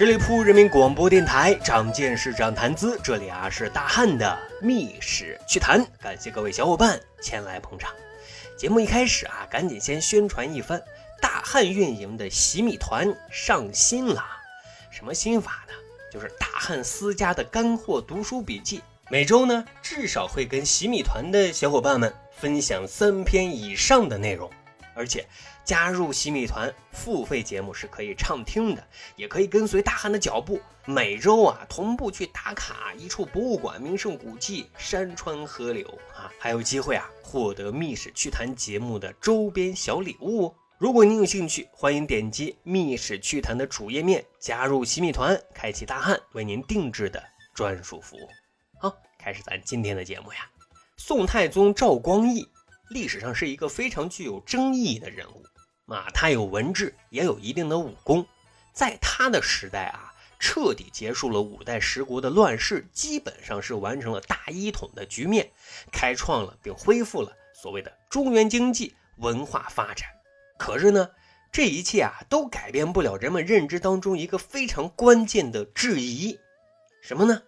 十里铺人民广播电台，长见识，长谈资。这里啊是大汉的密室趣谈，感谢各位小伙伴前来捧场。节目一开始啊，赶紧先宣传一番，大汉运营的洗米团上新了。什么新法呢？就是大汉私家的干货读书笔记，每周呢至少会跟洗米团的小伙伴们分享三篇以上的内容，而且。加入洗米团，付费节目是可以畅听的，也可以跟随大汉的脚步，每周啊同步去打卡一处博物馆、名胜古迹、山川河流啊，还有机会啊获得密室趣谈节目的周边小礼物。如果您有兴趣，欢迎点击密室趣谈的主页面加入洗米团，开启大汉为您定制的专属服务。好，开始咱今天的节目呀。宋太宗赵光义历史上是一个非常具有争议的人物。啊，他有文治，也有一定的武功，在他的时代啊，彻底结束了五代十国的乱世，基本上是完成了大一统的局面，开创了并恢复了所谓的中原经济文化发展。可是呢，这一切啊，都改变不了人们认知当中一个非常关键的质疑，什么呢？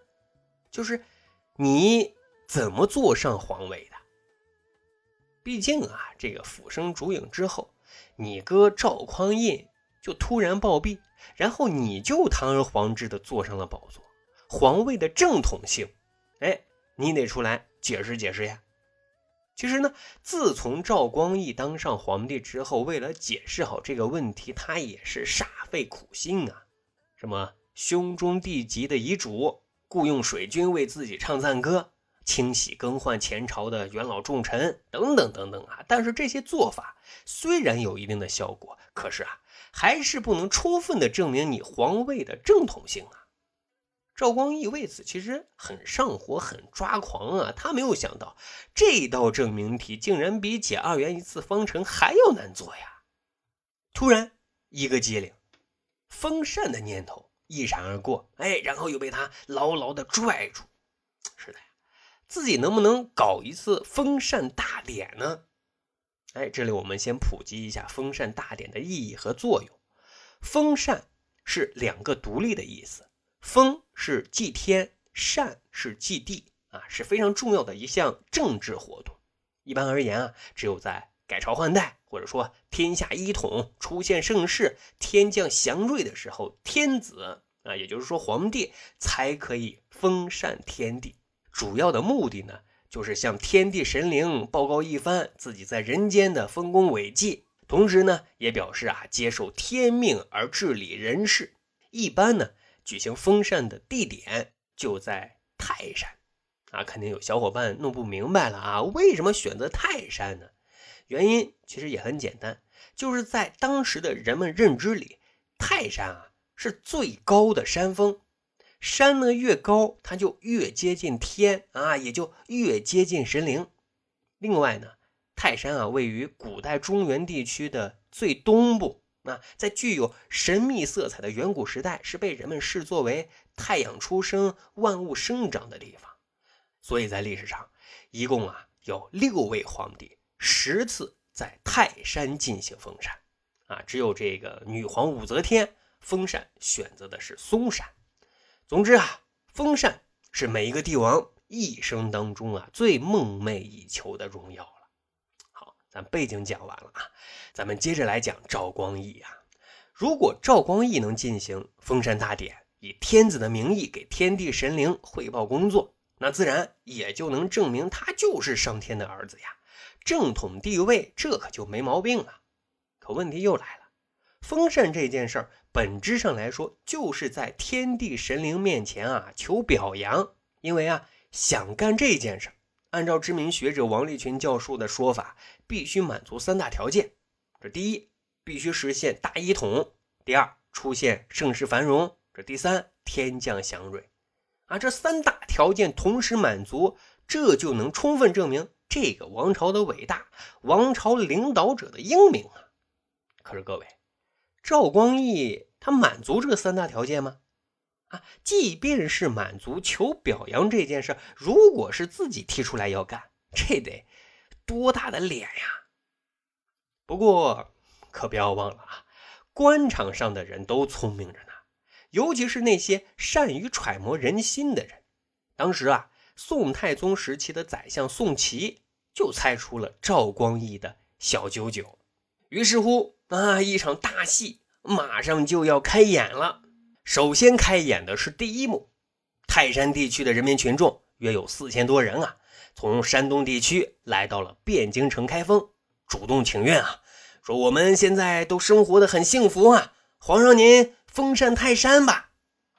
就是你怎么坐上皇位的？毕竟啊，这个俯身烛影之后。你哥赵匡胤就突然暴毙，然后你就堂而皇之的坐上了宝座，皇位的正统性，哎，你得出来解释解释呀。其实呢，自从赵光义当上皇帝之后，为了解释好这个问题，他也是煞费苦心啊。什么兄终弟及的遗嘱，雇佣水军为自己唱赞歌。清洗更换前朝的元老重臣等等等等啊，但是这些做法虽然有一定的效果，可是啊，还是不能充分的证明你皇位的正统性啊。赵光义为此其实很上火，很抓狂啊。他没有想到这道证明题竟然比解二元一次方程还要难做呀。突然一个机灵，风扇的念头一闪而过，哎，然后又被他牢牢的拽住。是的呀。自己能不能搞一次封禅大典呢？哎，这里我们先普及一下封禅大典的意义和作用。封禅是两个独立的意思，封是祭天，禅是祭地啊，是非常重要的一项政治活动。一般而言啊，只有在改朝换代或者说天下一统、出现盛世、天降祥瑞的时候，天子啊，也就是说皇帝才可以封禅天地。主要的目的呢，就是向天地神灵报告一番自己在人间的丰功伟绩，同时呢，也表示啊接受天命而治理人事。一般呢，举行封禅的地点就在泰山。啊，肯定有小伙伴弄不明白了啊，为什么选择泰山呢？原因其实也很简单，就是在当时的人们认知里，泰山啊是最高的山峰。山呢越高，它就越接近天啊，也就越接近神灵。另外呢，泰山啊位于古代中原地区的最东部啊，在具有神秘色彩的远古时代，是被人们视作为太阳出生、万物生长的地方。所以在历史上，一共啊有六位皇帝十次在泰山进行封禅啊，只有这个女皇武则天封禅选择的是嵩山。总之啊，封禅是每一个帝王一生当中啊最梦寐以求的荣耀了。好，咱背景讲完了啊，咱们接着来讲赵光义啊。如果赵光义能进行封禅大典，以天子的名义给天地神灵汇报工作，那自然也就能证明他就是上天的儿子呀，正统地位这可就没毛病了。可问题又来了，封禅这件事儿。本质上来说，就是在天地神灵面前啊求表扬，因为啊想干这件事，按照知名学者王立群教授的说法，必须满足三大条件：这第一，必须实现大一统；第二，出现盛世繁荣；这第三，天降祥瑞。啊，这三大条件同时满足，这就能充分证明这个王朝的伟大，王朝领导者的英明啊。可是各位。赵光义他满足这三大条件吗？啊，即便是满足求表扬这件事，如果是自己提出来要干，这得多大的脸呀！不过可不要忘了啊，官场上的人都聪明着呢。尤其是那些善于揣摩人心的人。当时啊，宋太宗时期的宰相宋祁就猜出了赵光义的小九九，于是乎啊，一场大戏马上就要开演了。首先开演的是第一幕，泰山地区的人民群众约有四千多人啊，从山东地区来到了汴京城开封，主动请愿啊，说我们现在都生活的很幸福啊，皇上您。封禅泰山吧，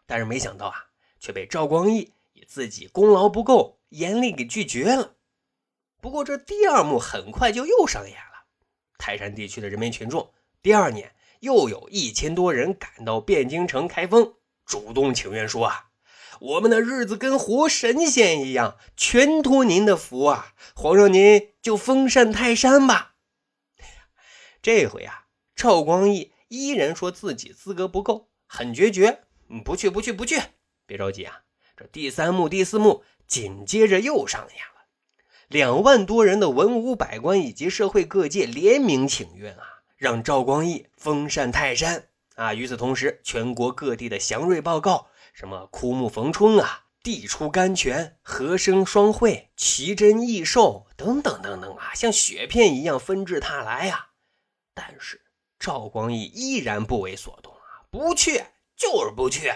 但是没想到啊，却被赵光义以自己功劳不够，严厉给拒绝了。不过这第二幕很快就又上演了，泰山地区的人民群众第二年又有一千多人赶到汴京城开封，主动请愿说啊，我们的日子跟活神仙一样，全托您的福啊，皇上您就封禅泰山吧。这回啊，赵光义。依然说自己资格不够，很决绝。不去，不去，不去。别着急啊，这第三幕、第四幕紧接着又上演了。两万多人的文武百官以及社会各界联名请愿啊，让赵光义封禅泰山啊。与此同时，全国各地的祥瑞报告，什么枯木逢春啊，地出甘泉，和声双汇，奇珍异兽等等等等啊，像雪片一样纷至沓来呀。但是。赵光义依然不为所动啊，不去就是不去。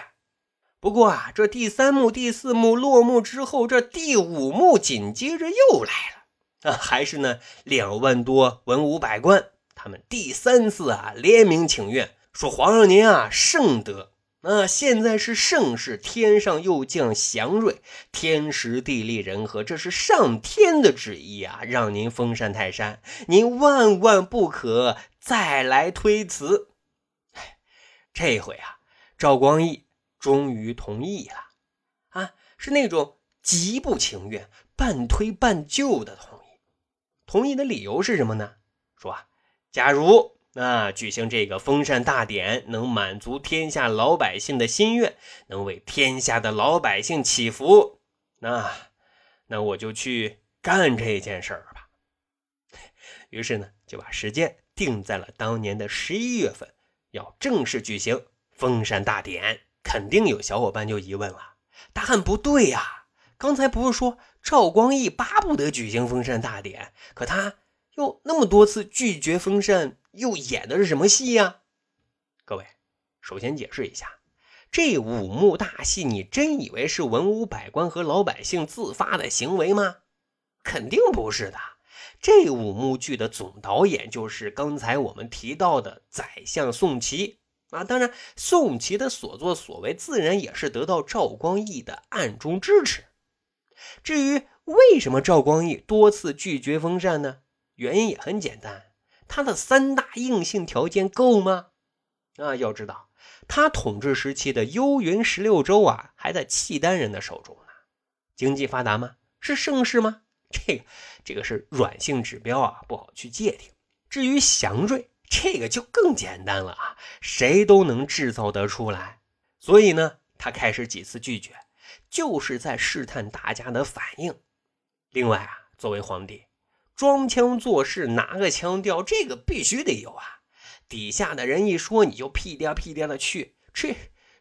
不过啊，这第三幕、第四幕落幕之后，这第五幕紧接着又来了啊，还是呢两万多文武百官，他们第三次啊联名请愿，说皇上您啊圣德。啊，现在是盛世，天上又降祥瑞，天时地利人和，这是上天的旨意啊！让您封禅泰山，您万万不可再来推辞。这回啊，赵光义终于同意了啊，是那种极不情愿、半推半就的同意。同意的理由是什么呢？说啊，假如。啊举行这个封禅大典，能满足天下老百姓的心愿，能为天下的老百姓祈福，那那我就去干这件事儿吧。于是呢，就把时间定在了当年的十一月份，要正式举行封禅大典。肯定有小伙伴就疑问了：大汉不对呀，刚才不是说赵光义巴不得举行封禅大典，可他又那么多次拒绝封禅？又演的是什么戏呀？各位，首先解释一下，这五幕大戏，你真以为是文武百官和老百姓自发的行为吗？肯定不是的。这五幕剧的总导演就是刚才我们提到的宰相宋祁啊。当然，宋祁的所作所为，自然也是得到赵光义的暗中支持。至于为什么赵光义多次拒绝封禅呢？原因也很简单。他的三大硬性条件够吗？啊，要知道他统治时期的幽云十六州啊，还在契丹人的手中呢。经济发达吗？是盛世吗？这个，这个是软性指标啊，不好去界定。至于祥瑞，这个就更简单了啊，谁都能制造得出来。所以呢，他开始几次拒绝，就是在试探大家的反应。另外啊，作为皇帝。装腔作势，拿个腔调，这个必须得有啊！底下的人一说，你就屁颠屁颠的去，这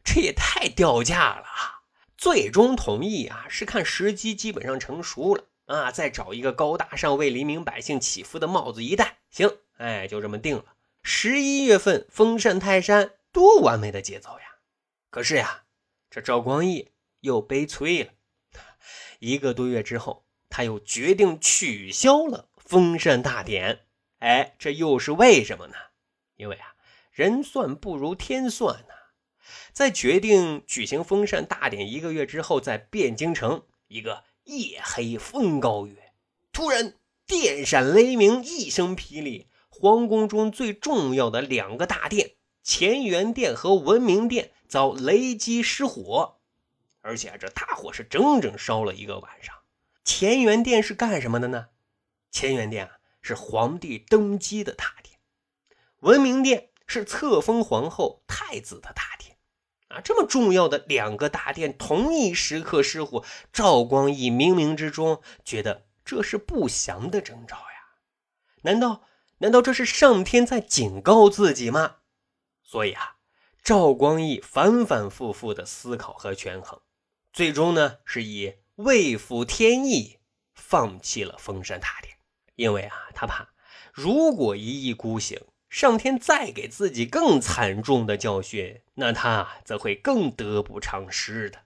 这也太掉价了啊！最终同意啊，是看时机基本上成熟了啊，再找一个高大上为黎民百姓祈福的帽子一戴，行，哎，就这么定了。十一月份封禅泰山，多完美的节奏呀！可是呀，这赵光义又悲催了，一个多月之后。他又决定取消了封禅大典，哎，这又是为什么呢？因为啊，人算不如天算呐。在决定举行封禅大典一个月之后，在汴京城一个夜黑风高月，突然电闪雷鸣，一声霹雳，皇宫中最重要的两个大殿——乾元殿和文明殿遭雷击失火，而且这大火是整整烧了一个晚上。乾元殿是干什么的呢？乾元殿啊，是皇帝登基的大殿；文明殿是册封皇后、太子的大殿。啊，这么重要的两个大殿同一时刻失火，赵光义冥冥之中觉得这是不祥的征兆呀。难道难道这是上天在警告自己吗？所以啊，赵光义反反复复的思考和权衡，最终呢是以为服天意放弃了封禅塔殿，因为啊他怕如果一意孤行，上天再给自己更惨重的教训，那他则会更得不偿失的。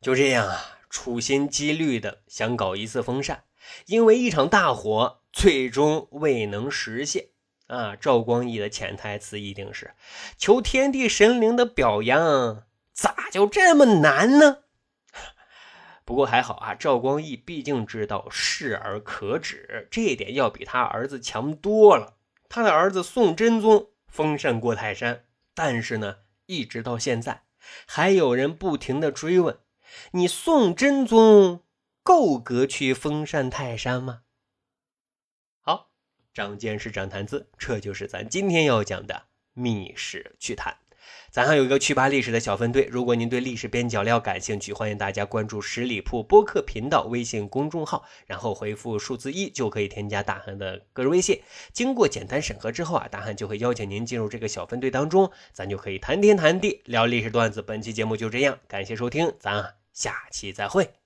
就这样啊，处心积虑的想搞一次封禅，因为一场大火，最终未能实现。啊，赵光义的潜台词一定是求天地神灵的表扬，咋就这么难呢？不过还好啊，赵光义毕竟知道适而可止，这一点要比他儿子强多了。他的儿子宋真宗封禅过泰山，但是呢，一直到现在，还有人不停的追问：你宋真宗够格去封禅泰山吗？好长见识，长谈资，这就是咱今天要讲的密史趣谈。咱还有一个趣扒历史的小分队，如果您对历史边角料感兴趣，欢迎大家关注十里铺播客频道微信公众号，然后回复数字一就可以添加大汉的个人微信。经过简单审核之后啊，大汉就会邀请您进入这个小分队当中，咱就可以谈天谈地聊历史段子。本期节目就这样，感谢收听，咱下期再会。